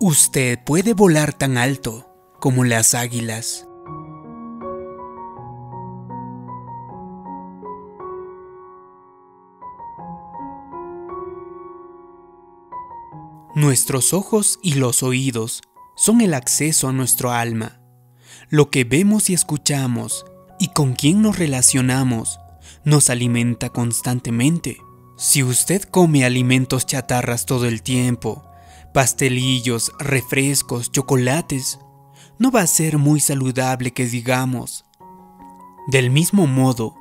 Usted puede volar tan alto como las águilas. Nuestros ojos y los oídos son el acceso a nuestro alma. Lo que vemos y escuchamos y con quién nos relacionamos nos alimenta constantemente. Si usted come alimentos chatarras todo el tiempo, pastelillos, refrescos, chocolates, no va a ser muy saludable que digamos. Del mismo modo,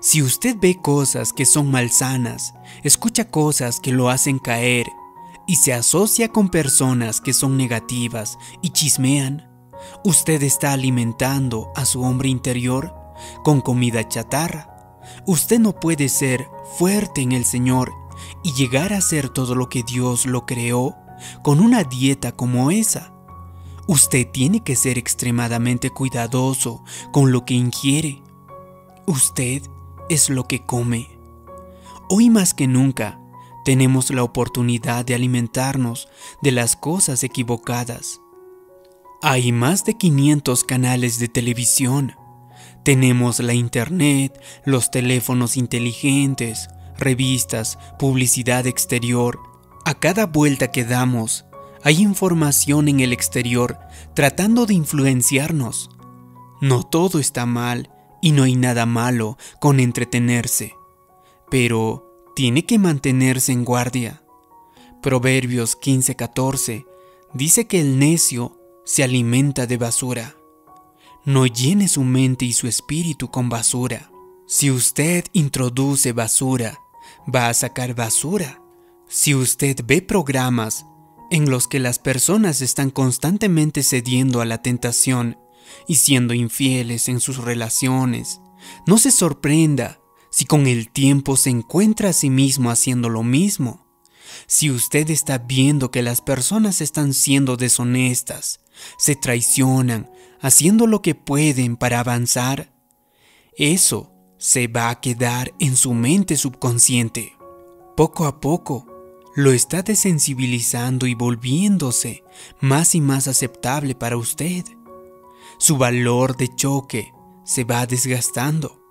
si usted ve cosas que son malsanas, escucha cosas que lo hacen caer y se asocia con personas que son negativas y chismean, usted está alimentando a su hombre interior con comida chatarra. Usted no puede ser fuerte en el Señor y llegar a ser todo lo que Dios lo creó con una dieta como esa. Usted tiene que ser extremadamente cuidadoso con lo que ingiere. Usted es lo que come. Hoy más que nunca tenemos la oportunidad de alimentarnos de las cosas equivocadas. Hay más de 500 canales de televisión. Tenemos la internet, los teléfonos inteligentes, revistas, publicidad exterior, a cada vuelta que damos, hay información en el exterior tratando de influenciarnos. No todo está mal y no hay nada malo con entretenerse, pero tiene que mantenerse en guardia. Proverbios 15:14 dice que el necio se alimenta de basura. No llene su mente y su espíritu con basura. Si usted introduce basura, va a sacar basura si usted ve programas en los que las personas están constantemente cediendo a la tentación y siendo infieles en sus relaciones, no se sorprenda si con el tiempo se encuentra a sí mismo haciendo lo mismo. Si usted está viendo que las personas están siendo deshonestas, se traicionan, haciendo lo que pueden para avanzar, eso se va a quedar en su mente subconsciente. Poco a poco, lo está desensibilizando y volviéndose más y más aceptable para usted. Su valor de choque se va desgastando.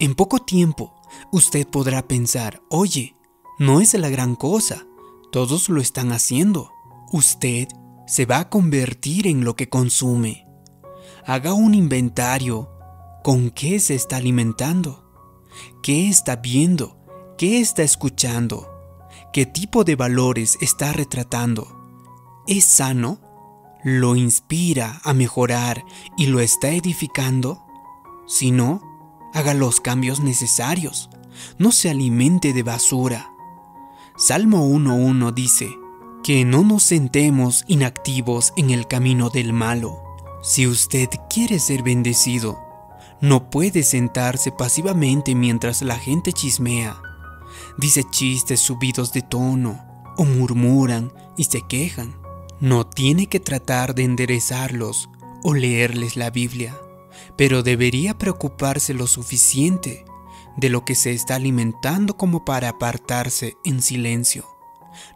En poco tiempo, usted podrá pensar, oye, no es la gran cosa, todos lo están haciendo. Usted se va a convertir en lo que consume. Haga un inventario con qué se está alimentando, qué está viendo, qué está escuchando qué tipo de valores está retratando. ¿Es sano? ¿Lo inspira a mejorar y lo está edificando? Si no, haga los cambios necesarios. No se alimente de basura. Salmo 1.1 dice, que no nos sentemos inactivos en el camino del malo. Si usted quiere ser bendecido, no puede sentarse pasivamente mientras la gente chismea dice chistes subidos de tono o murmuran y se quejan. No tiene que tratar de enderezarlos o leerles la Biblia, pero debería preocuparse lo suficiente de lo que se está alimentando como para apartarse en silencio.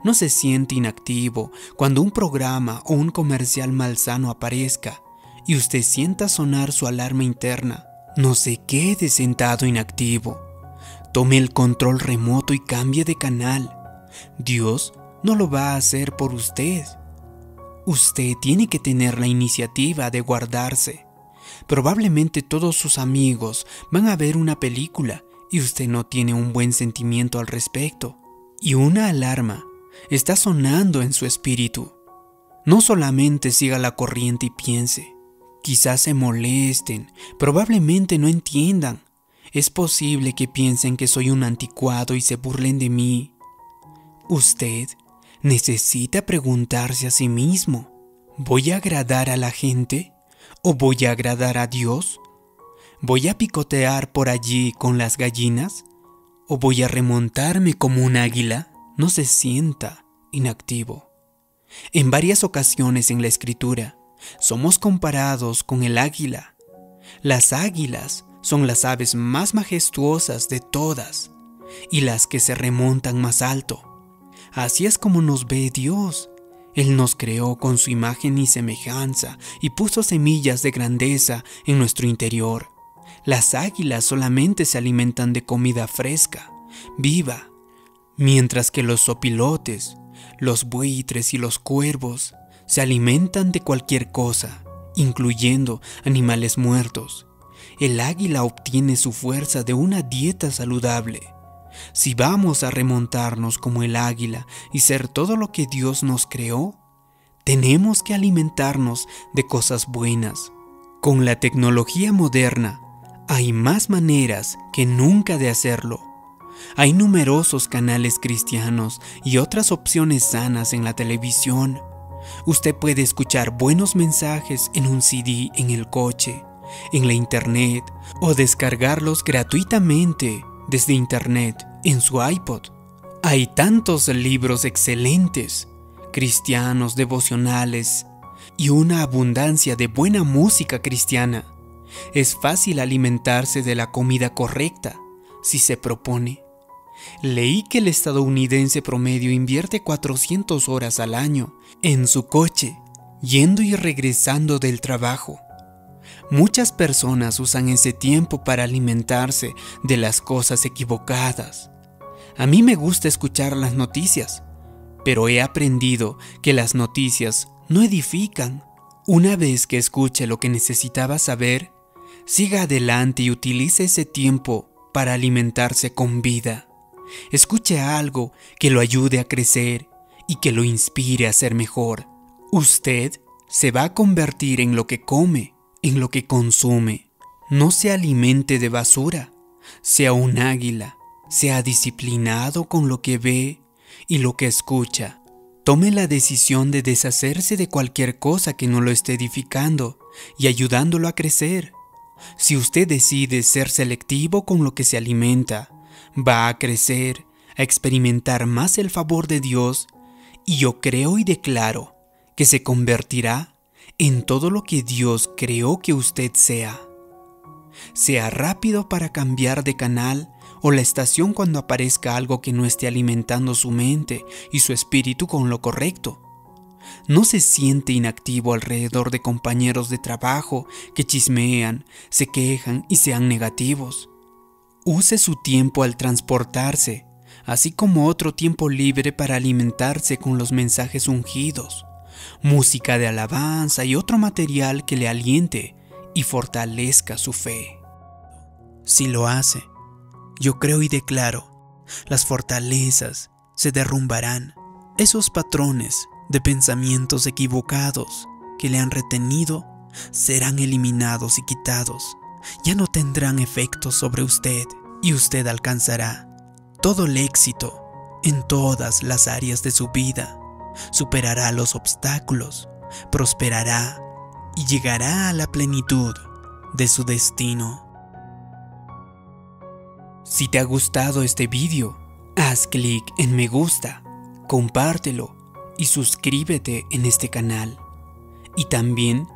No se siente inactivo cuando un programa o un comercial malsano aparezca y usted sienta sonar su alarma interna. No se quede sentado inactivo Tome el control remoto y cambie de canal. Dios no lo va a hacer por usted. Usted tiene que tener la iniciativa de guardarse. Probablemente todos sus amigos van a ver una película y usted no tiene un buen sentimiento al respecto. Y una alarma está sonando en su espíritu. No solamente siga la corriente y piense. Quizás se molesten, probablemente no entiendan, es posible que piensen que soy un anticuado y se burlen de mí. Usted necesita preguntarse a sí mismo, ¿voy a agradar a la gente o voy a agradar a Dios? ¿Voy a picotear por allí con las gallinas o voy a remontarme como un águila? No se sienta inactivo. En varias ocasiones en la escritura somos comparados con el águila. Las águilas son las aves más majestuosas de todas y las que se remontan más alto. Así es como nos ve Dios. Él nos creó con su imagen y semejanza y puso semillas de grandeza en nuestro interior. Las águilas solamente se alimentan de comida fresca, viva, mientras que los sopilotes, los buitres y los cuervos se alimentan de cualquier cosa, incluyendo animales muertos. El águila obtiene su fuerza de una dieta saludable. Si vamos a remontarnos como el águila y ser todo lo que Dios nos creó, tenemos que alimentarnos de cosas buenas. Con la tecnología moderna, hay más maneras que nunca de hacerlo. Hay numerosos canales cristianos y otras opciones sanas en la televisión. Usted puede escuchar buenos mensajes en un CD en el coche, en la internet o descargarlos gratuitamente desde internet en su iPod. Hay tantos libros excelentes, cristianos, devocionales y una abundancia de buena música cristiana. Es fácil alimentarse de la comida correcta si se propone. Leí que el estadounidense promedio invierte 400 horas al año en su coche, yendo y regresando del trabajo. Muchas personas usan ese tiempo para alimentarse de las cosas equivocadas. A mí me gusta escuchar las noticias, pero he aprendido que las noticias no edifican. Una vez que escuche lo que necesitaba saber, siga adelante y utilice ese tiempo para alimentarse con vida. Escuche algo que lo ayude a crecer y que lo inspire a ser mejor. Usted se va a convertir en lo que come, en lo que consume. No se alimente de basura. Sea un águila. Sea disciplinado con lo que ve y lo que escucha. Tome la decisión de deshacerse de cualquier cosa que no lo esté edificando y ayudándolo a crecer. Si usted decide ser selectivo con lo que se alimenta, va a crecer, a experimentar más el favor de Dios y yo creo y declaro que se convertirá en todo lo que Dios creó que usted sea. Sea rápido para cambiar de canal o la estación cuando aparezca algo que no esté alimentando su mente y su espíritu con lo correcto. No se siente inactivo alrededor de compañeros de trabajo que chismean, se quejan y sean negativos. Use su tiempo al transportarse, así como otro tiempo libre para alimentarse con los mensajes ungidos, música de alabanza y otro material que le aliente y fortalezca su fe. Si lo hace, yo creo y declaro, las fortalezas se derrumbarán, esos patrones de pensamientos equivocados que le han retenido serán eliminados y quitados ya no tendrán efecto sobre usted y usted alcanzará todo el éxito en todas las áreas de su vida. Superará los obstáculos, prosperará y llegará a la plenitud de su destino. Si te ha gustado este vídeo, haz clic en me gusta, compártelo y suscríbete en este canal. Y también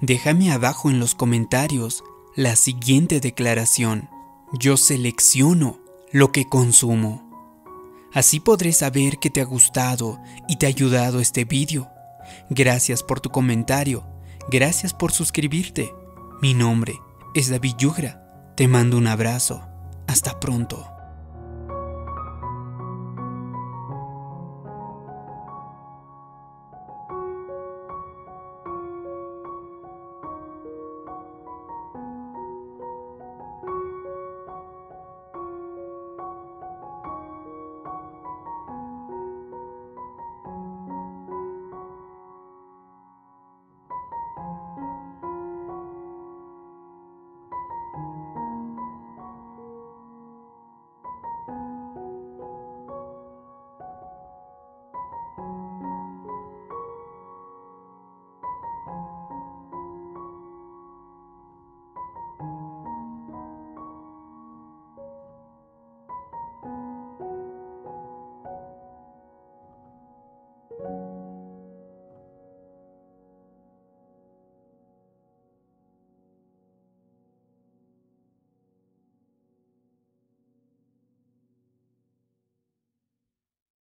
déjame abajo en los comentarios la siguiente declaración. Yo selecciono lo que consumo. Así podré saber que te ha gustado y te ha ayudado este vídeo. Gracias por tu comentario. Gracias por suscribirte. Mi nombre es David Yugra. Te mando un abrazo. Hasta pronto.